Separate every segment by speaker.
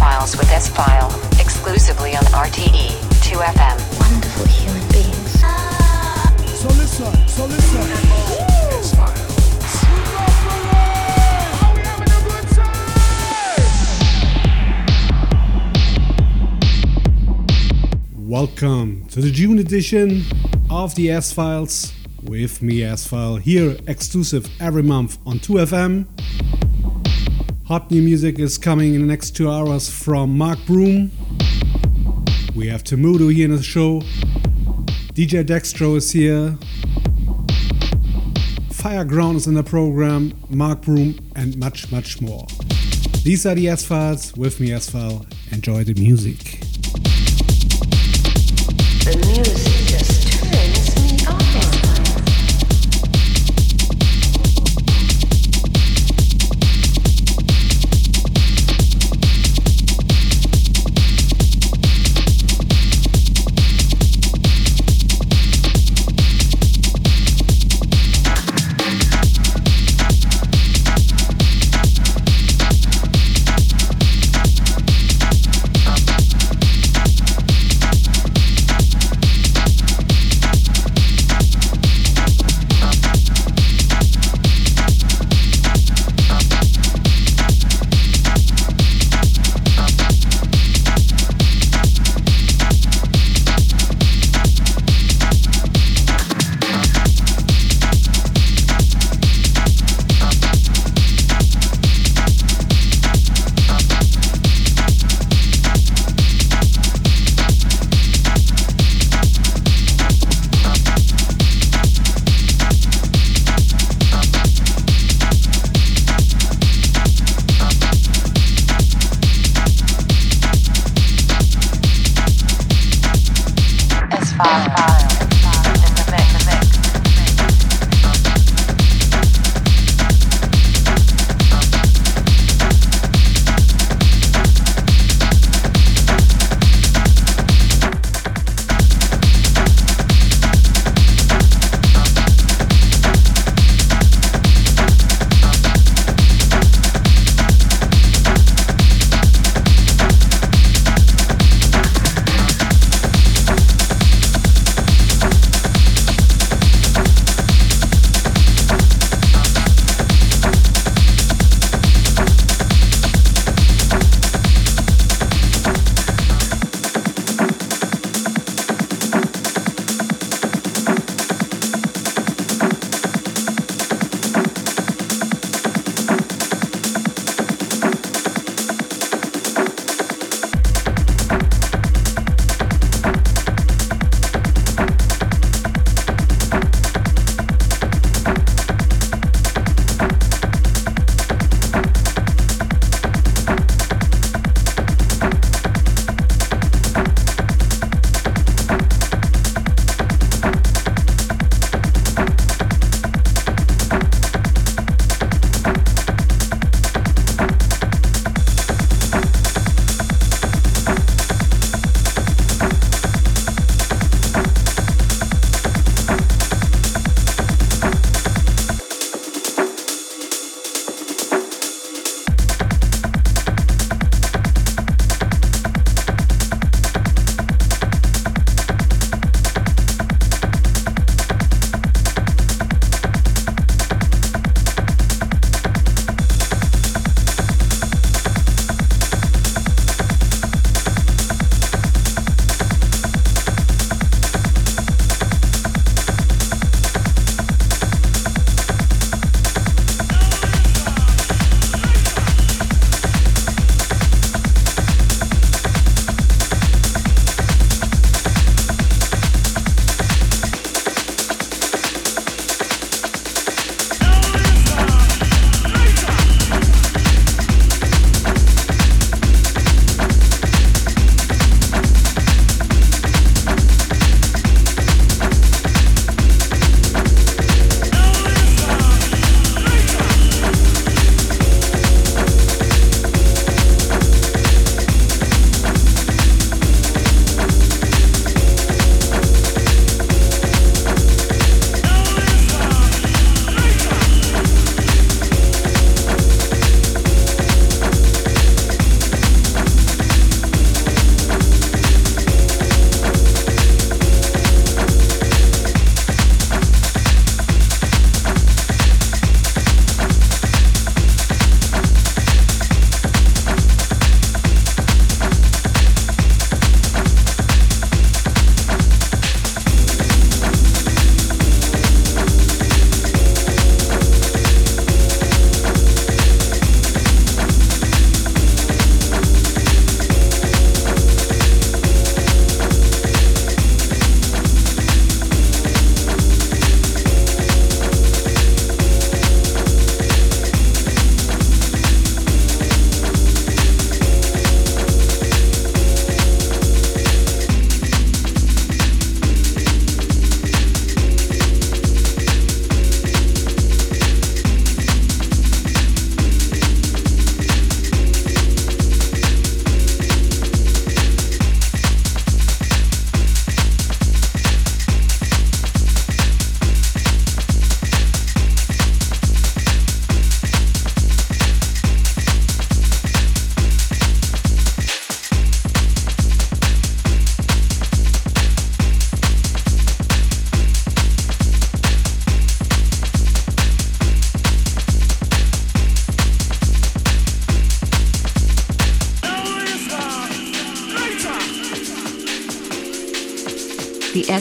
Speaker 1: S-Files with S-File, exclusively on RTE 2FM.
Speaker 2: Wonderful human beings.
Speaker 3: So listen, so listen. Welcome to the June edition of the S Files with me, S File, here exclusive every month on 2FM. Hot new music is coming in the next two hours from Mark Broom. We have Temudo here in the show. DJ Dextro is here. Fireground is in the program, Mark Broom, and much, much more. These are the S Files with me, S File. Enjoy the music.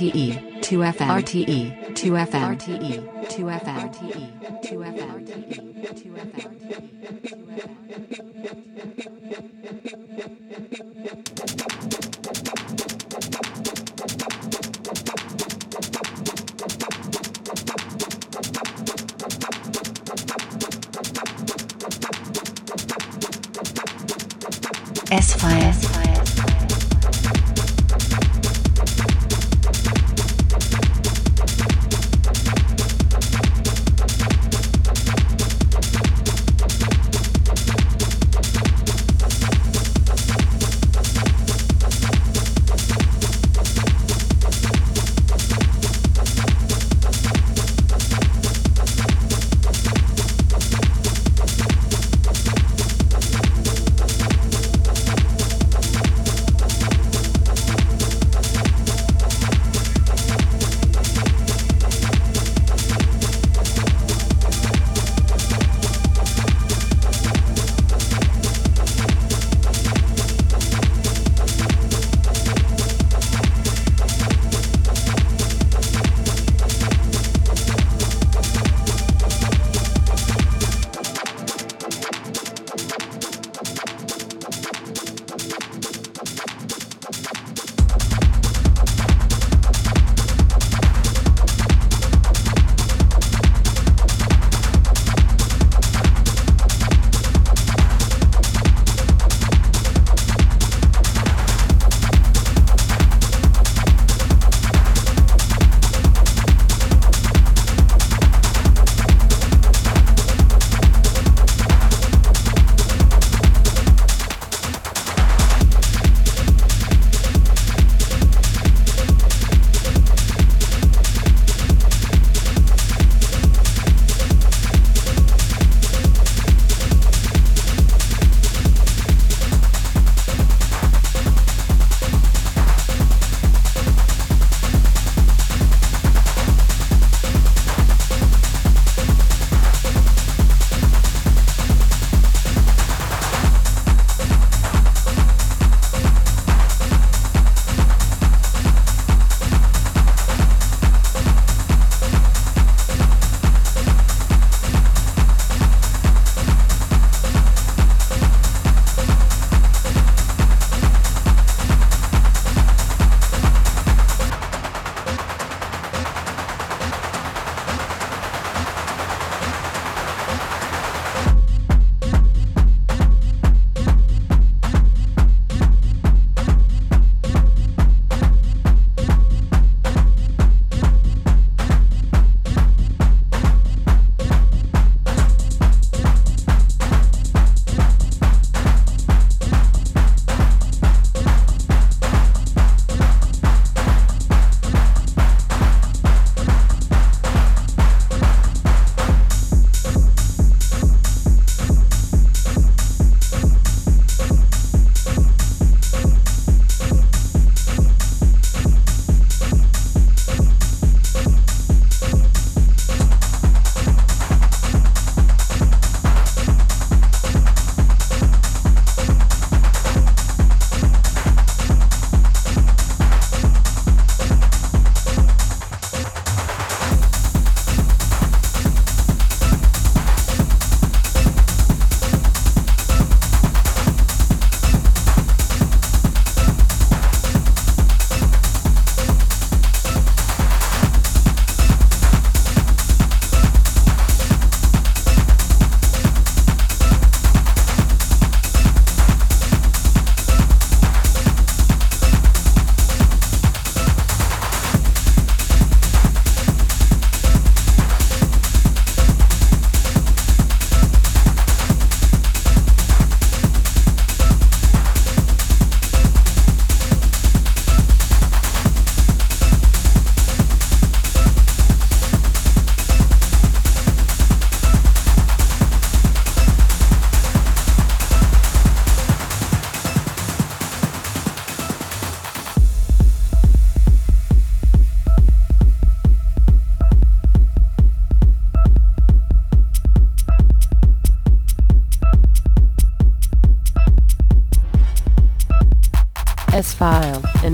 Speaker 1: RTE 2FM RTE 2FM RTE 2FM RTE 2FM RTE 2FM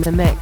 Speaker 4: the mix.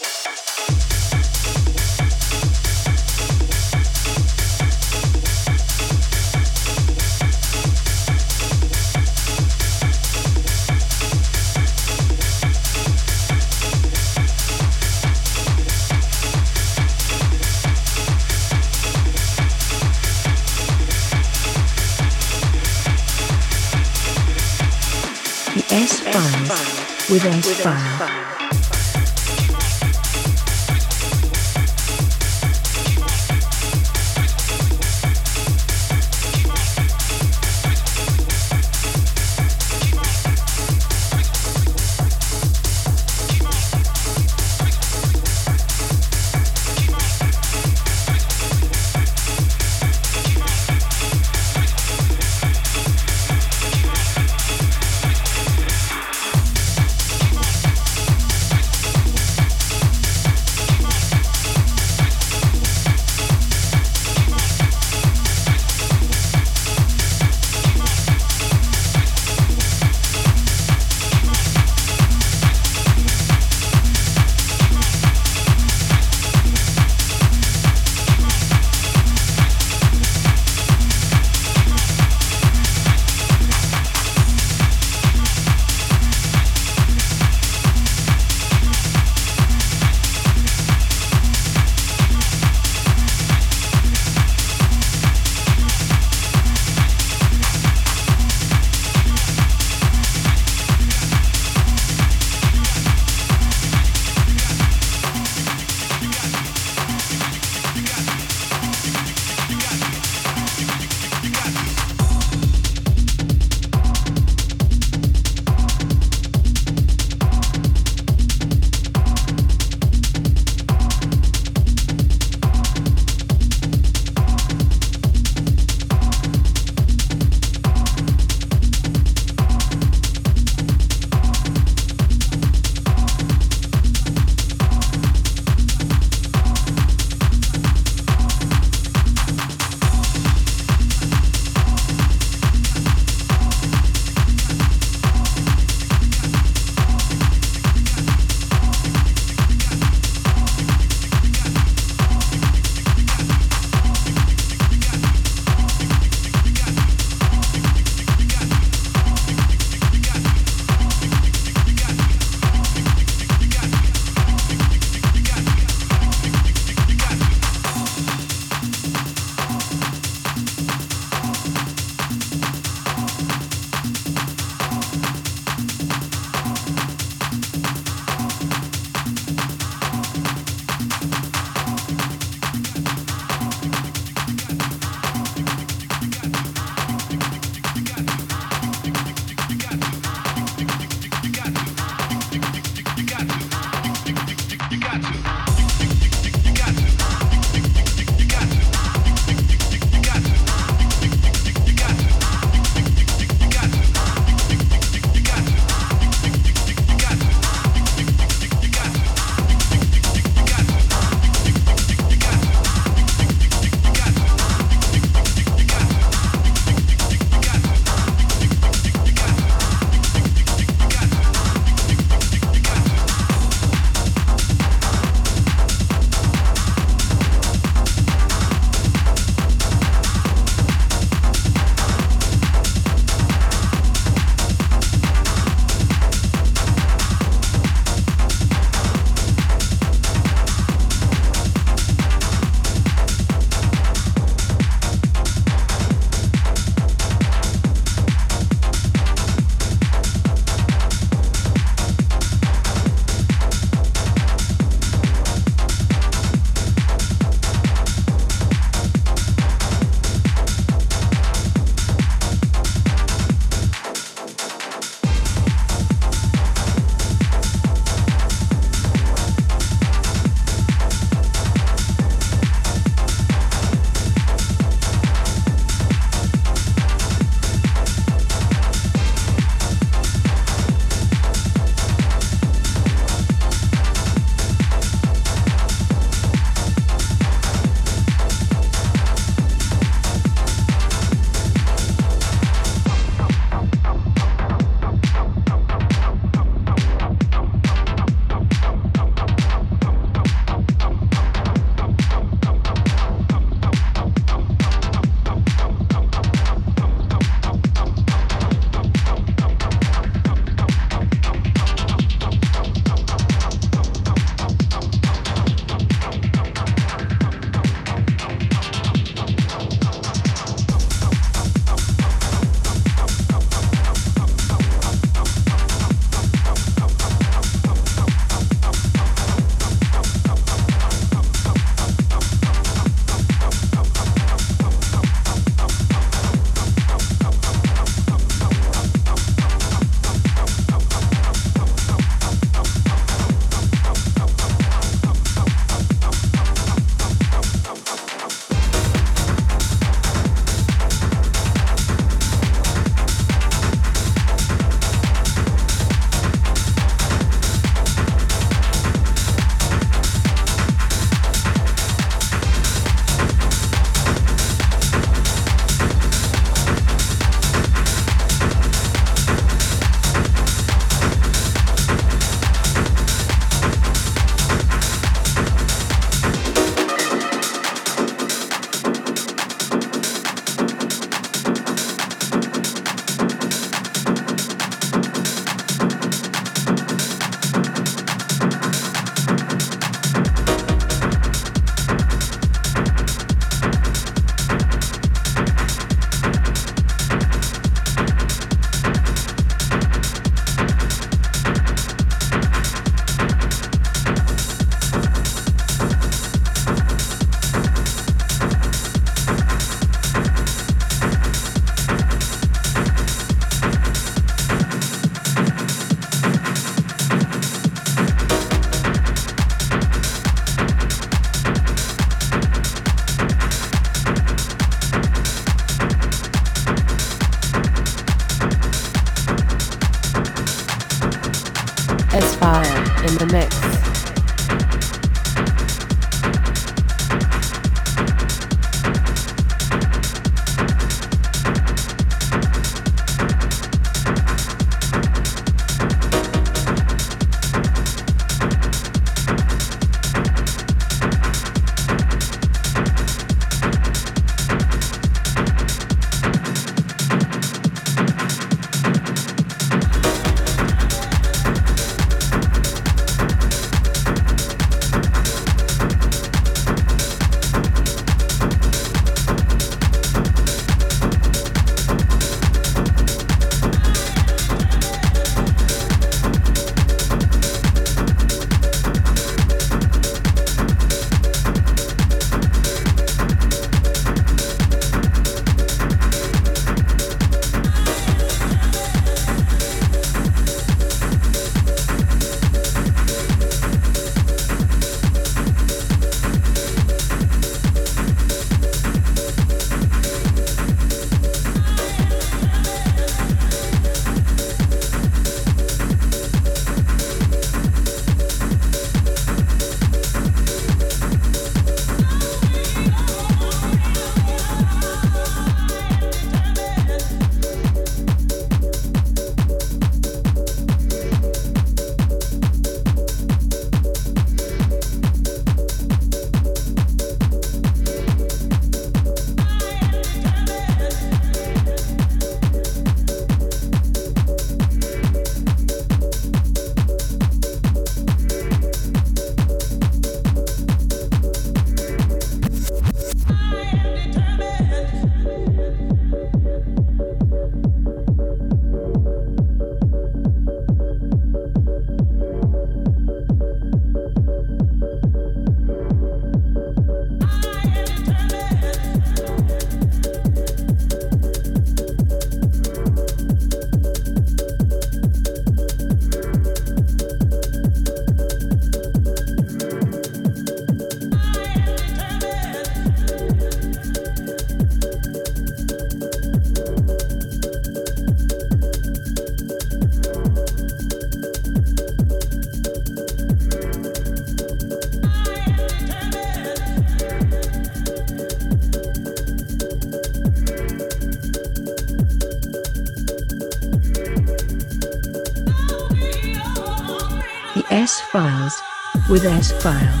Speaker 5: With
Speaker 4: S-File.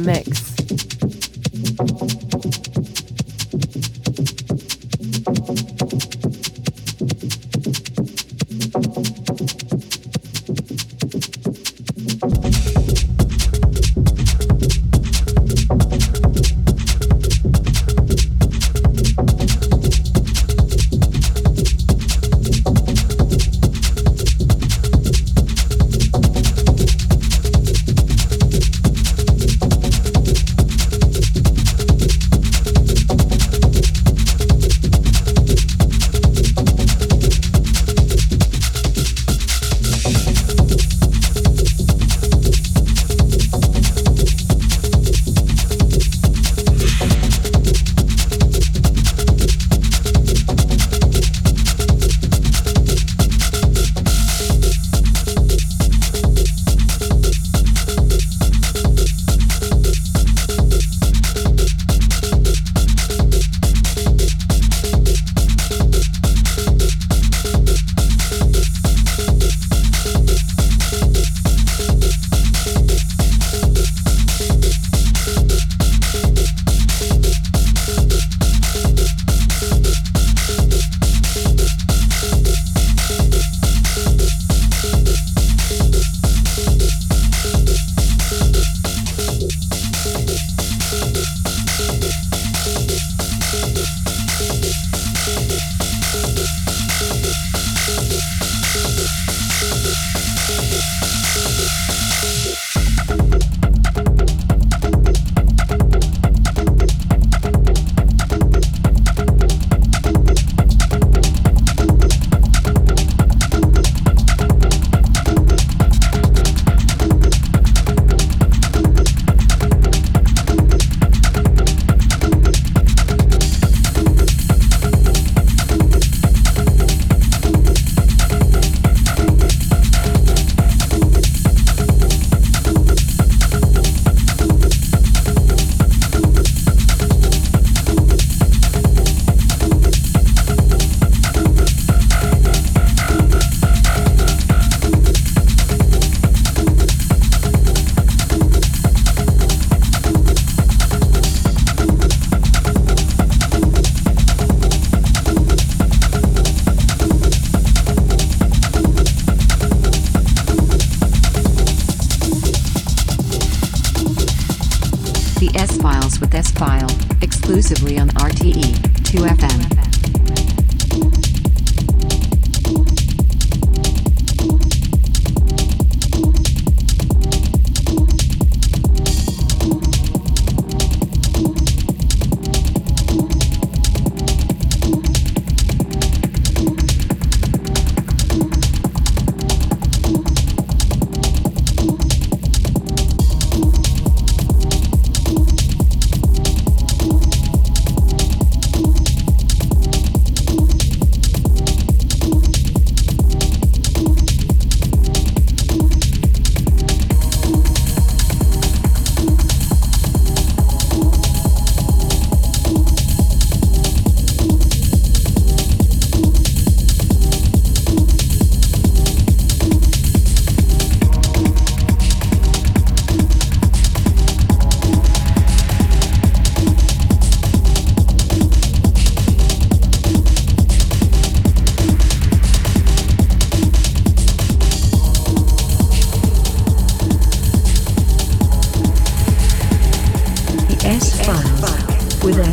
Speaker 4: The mix.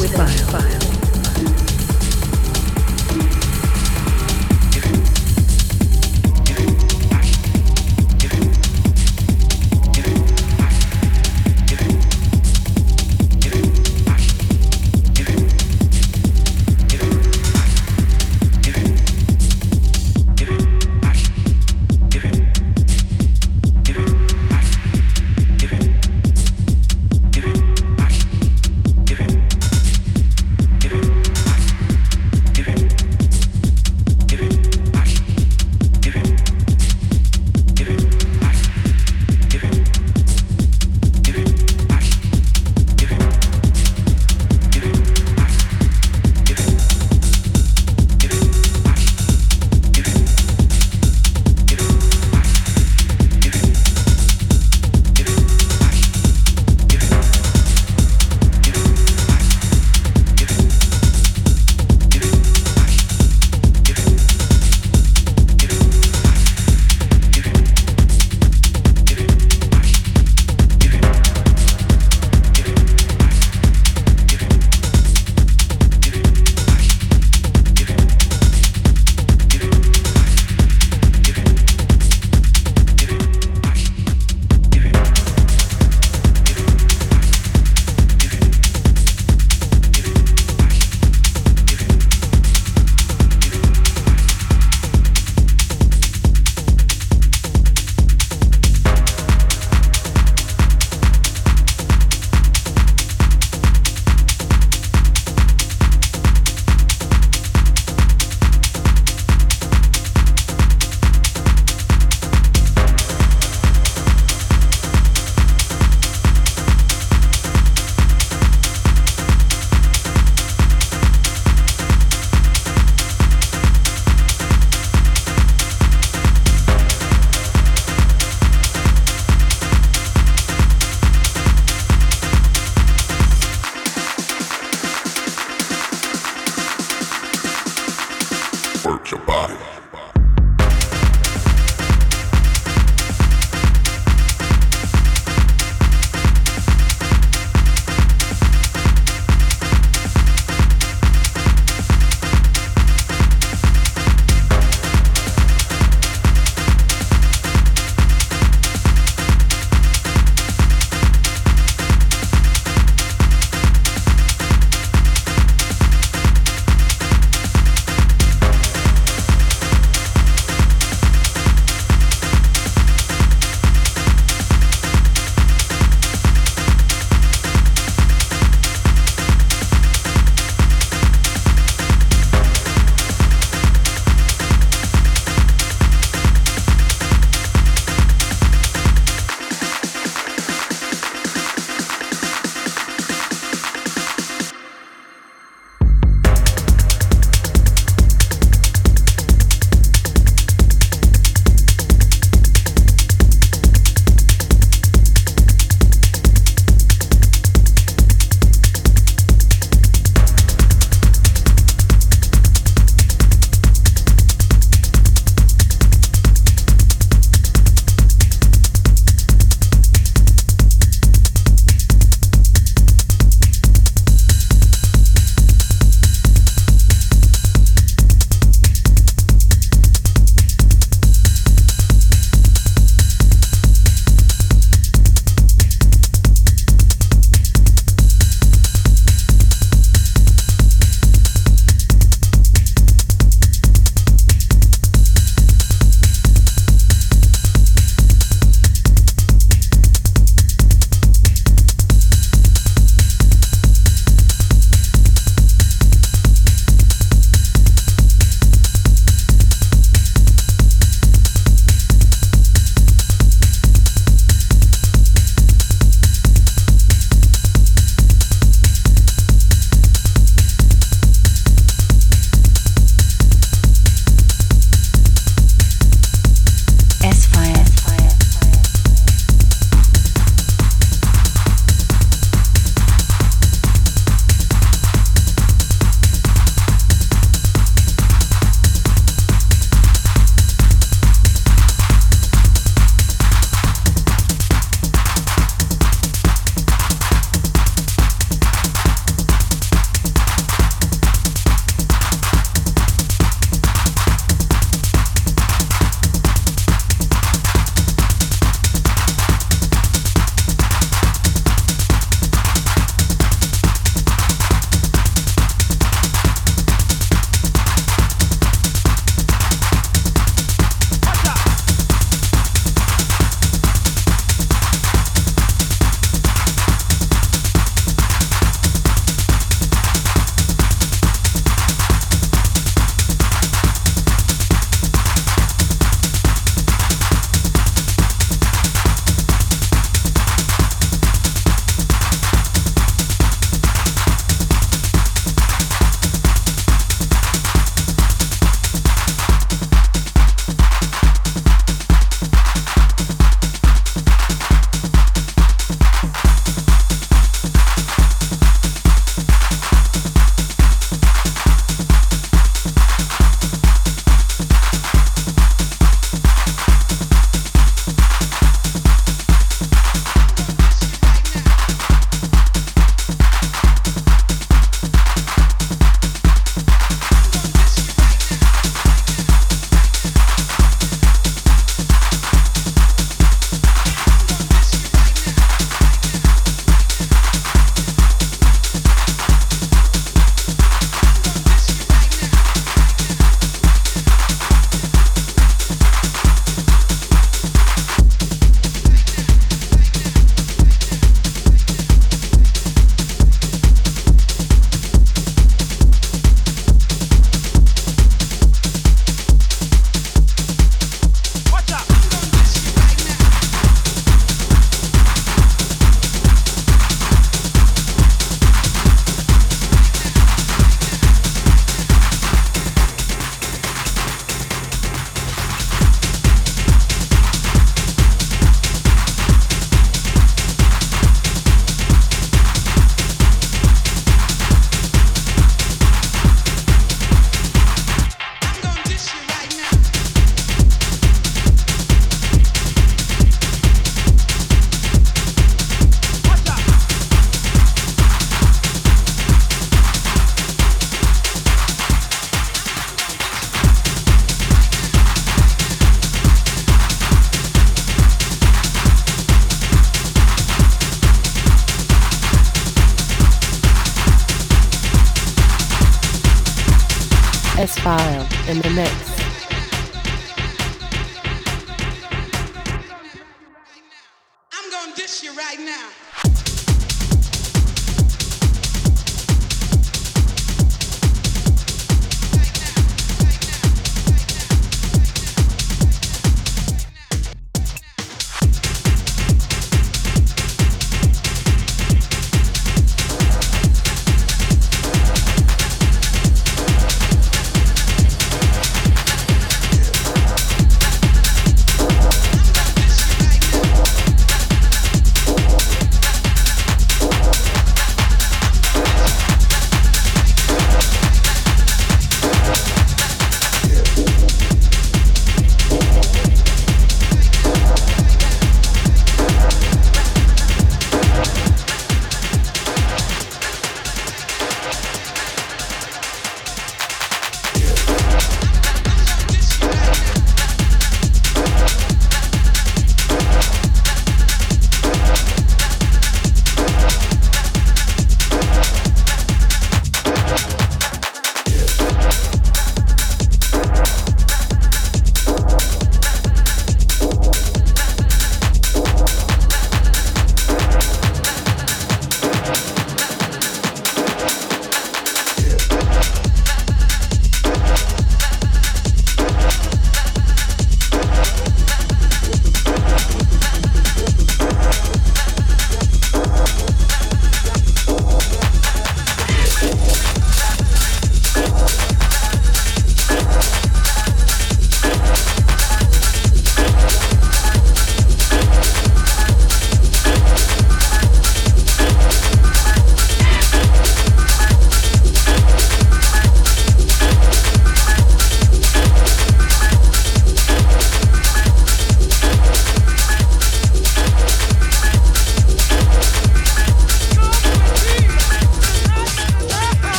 Speaker 5: with
Speaker 4: S file.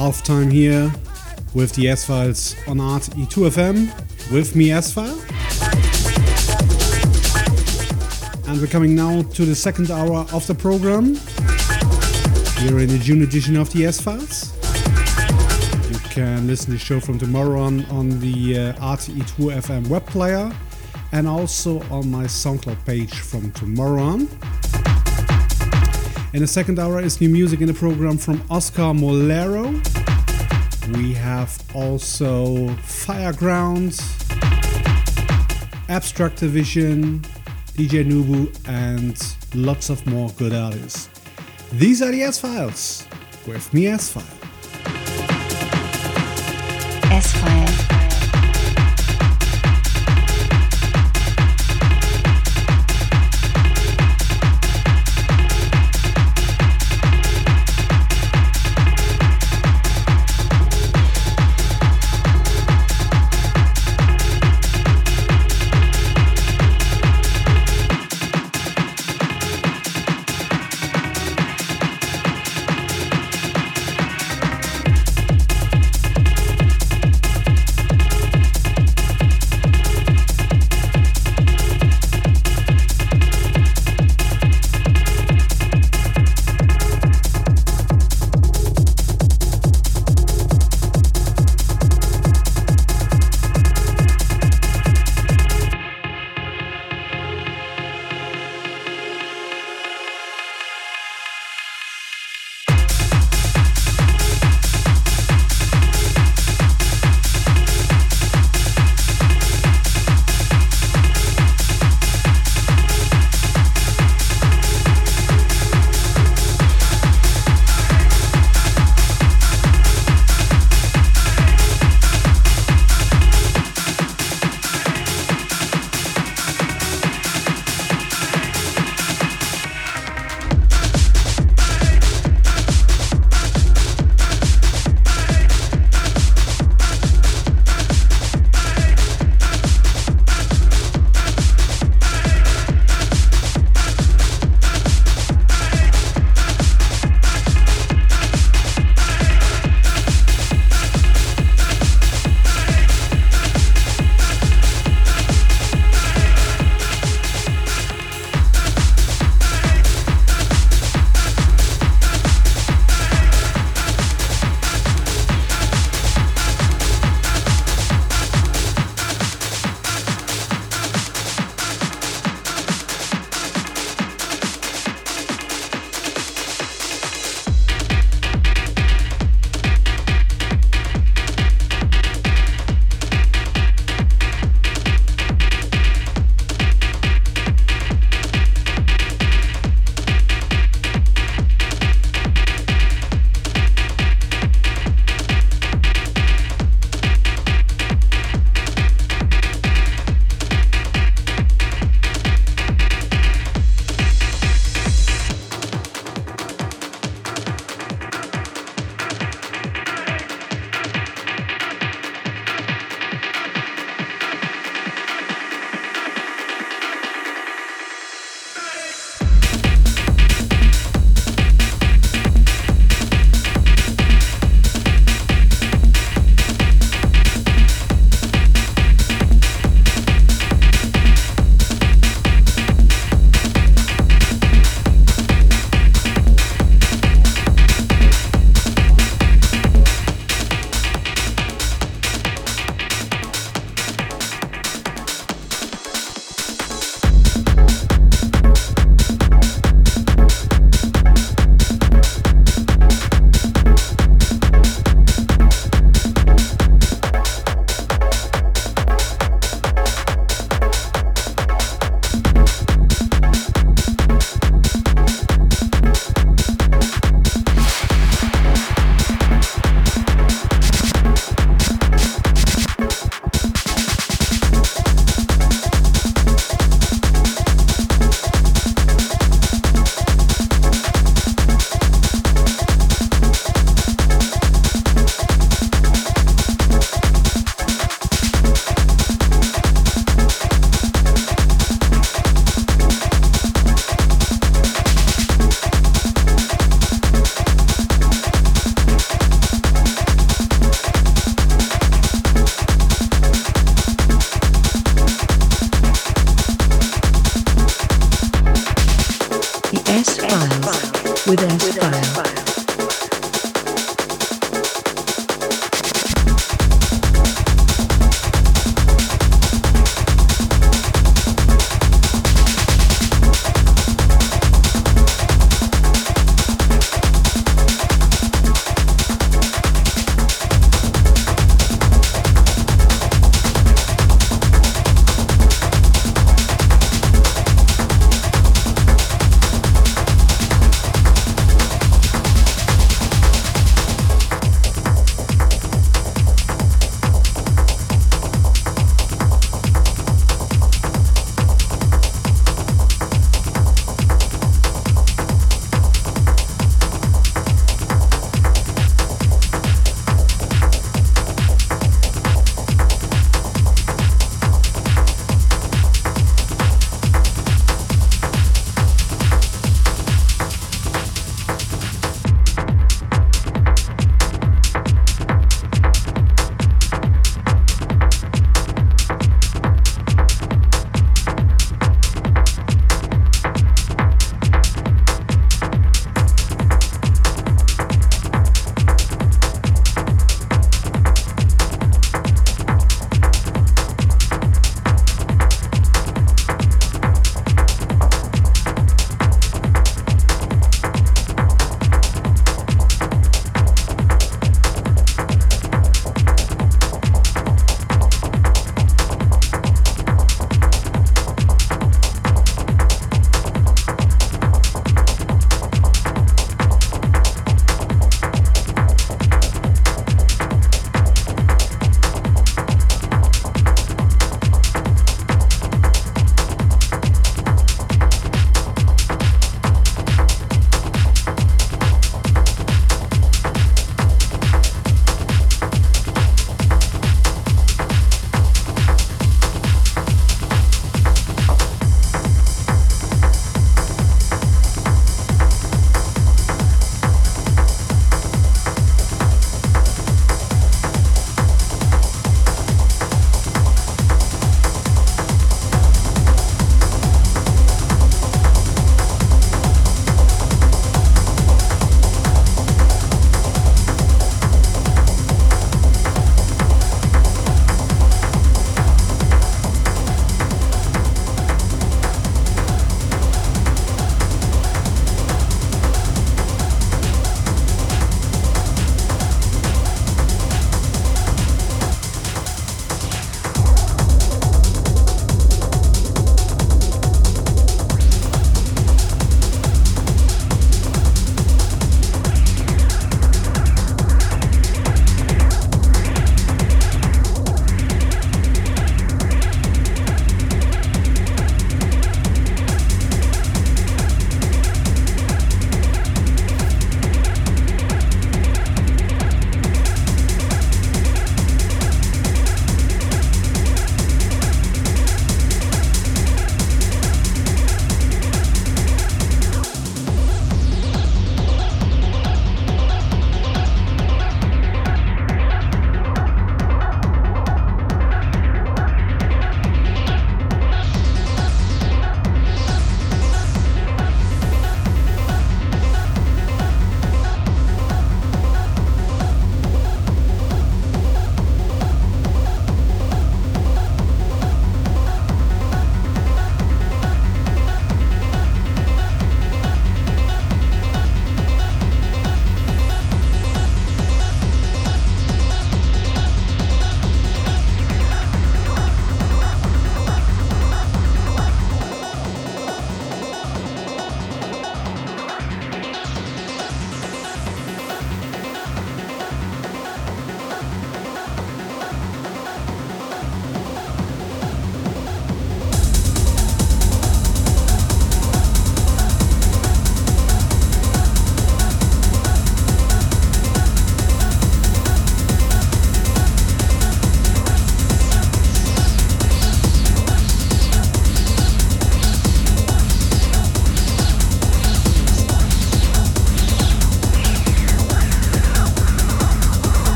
Speaker 3: Time here with the S Files on RTE2FM with me, S File. And we're coming now to the second hour of the program. Here in the June edition of the S Files. You can listen to the show from tomorrow on on the uh, RTE2FM web player and also on my SoundCloud page from tomorrow on. In the second hour is new music in the program from Oscar Mulero. We have also Fireground, Abstract Division, DJ Nobu, and lots of more good artists. These are the S Files with me, S File.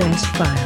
Speaker 1: With S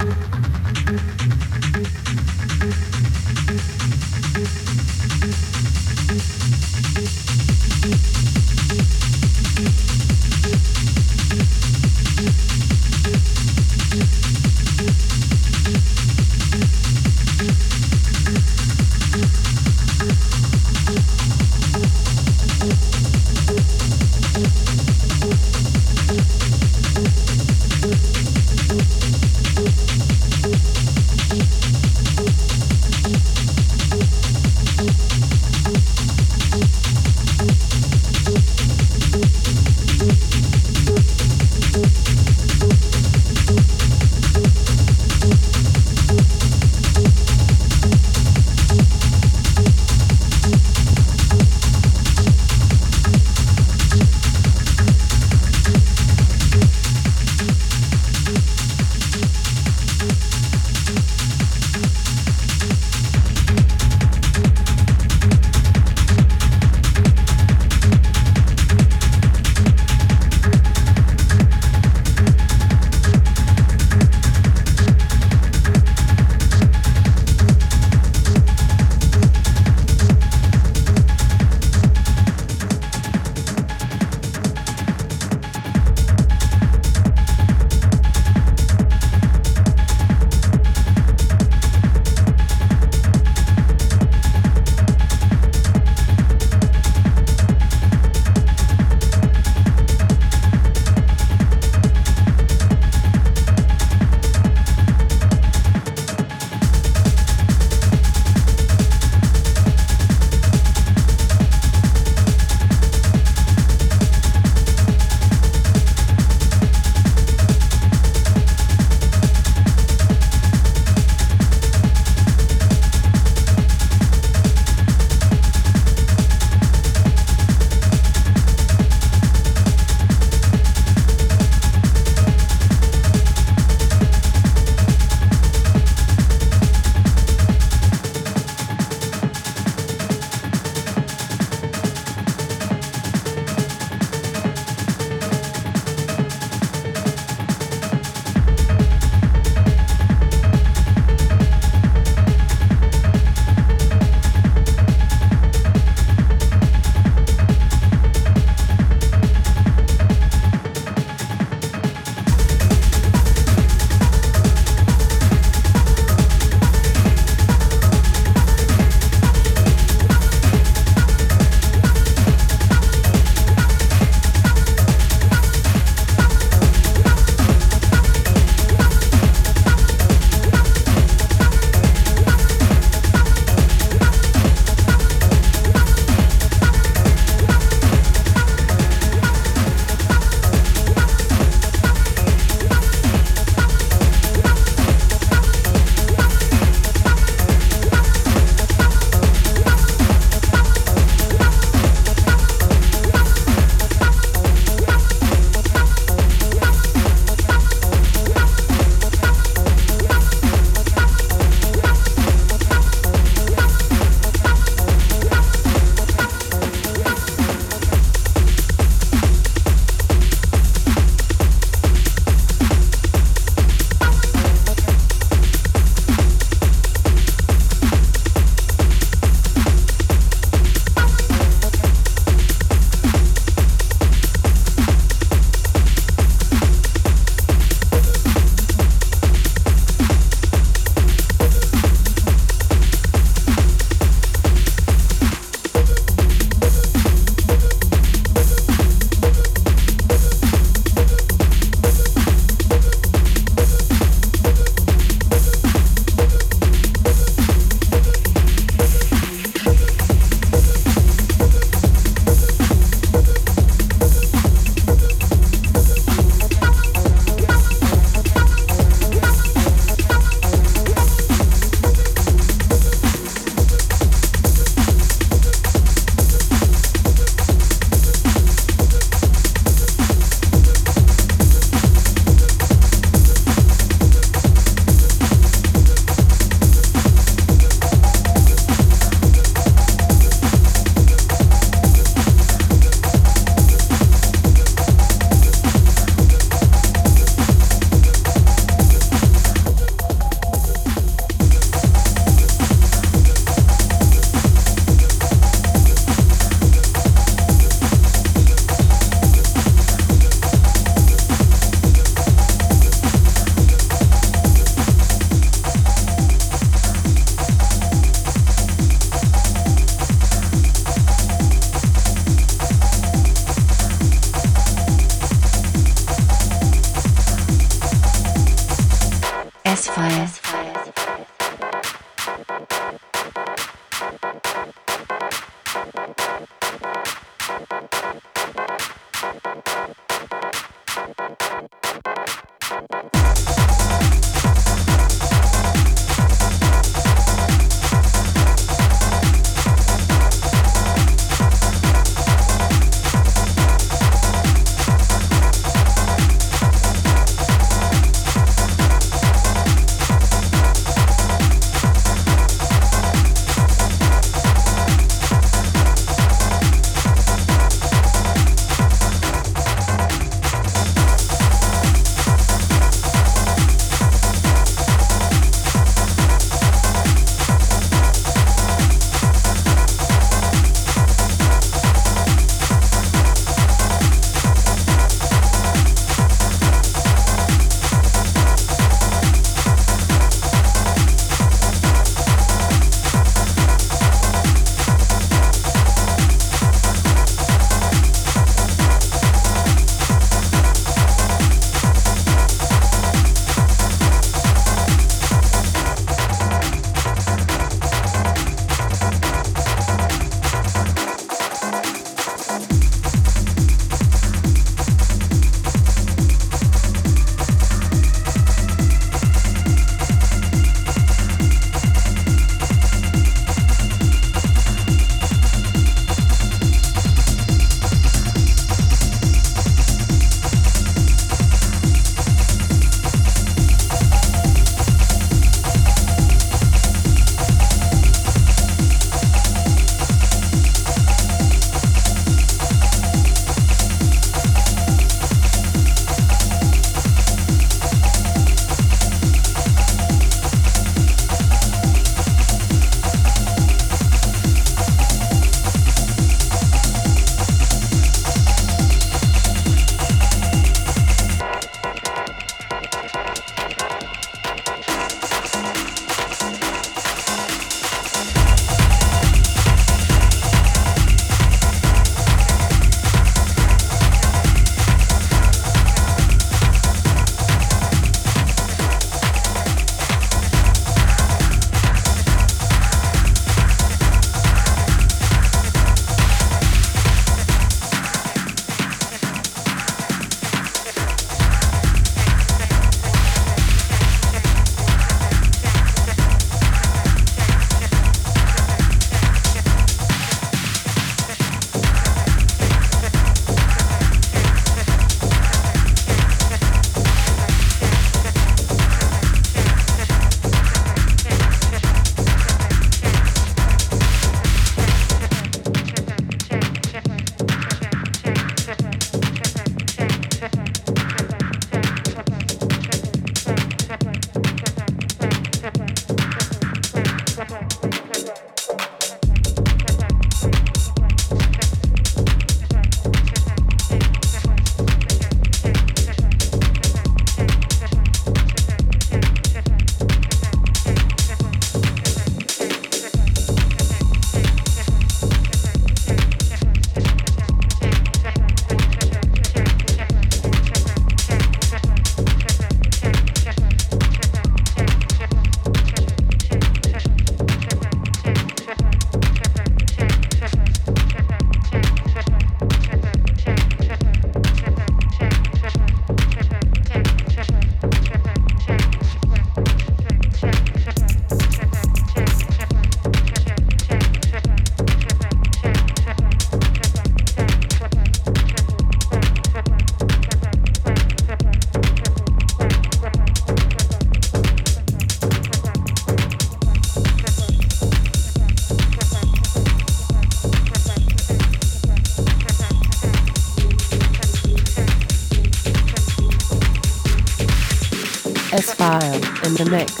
Speaker 6: mix.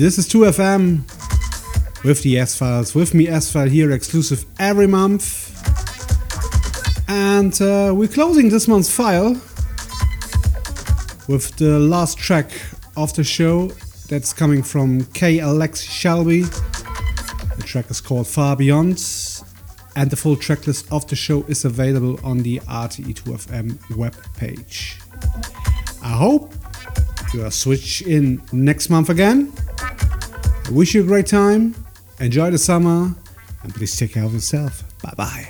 Speaker 3: This is 2FM with the S Files. With me, S File here, exclusive every month. And uh, we're closing this month's file with the last track of the show that's coming from K-Alexi Shelby. The track is called Far Beyond. And the full tracklist of the show is available on the RTE2FM webpage. I hope you are switch in next month again. Wish you a great time, enjoy the summer, and please take care of yourself. Bye bye.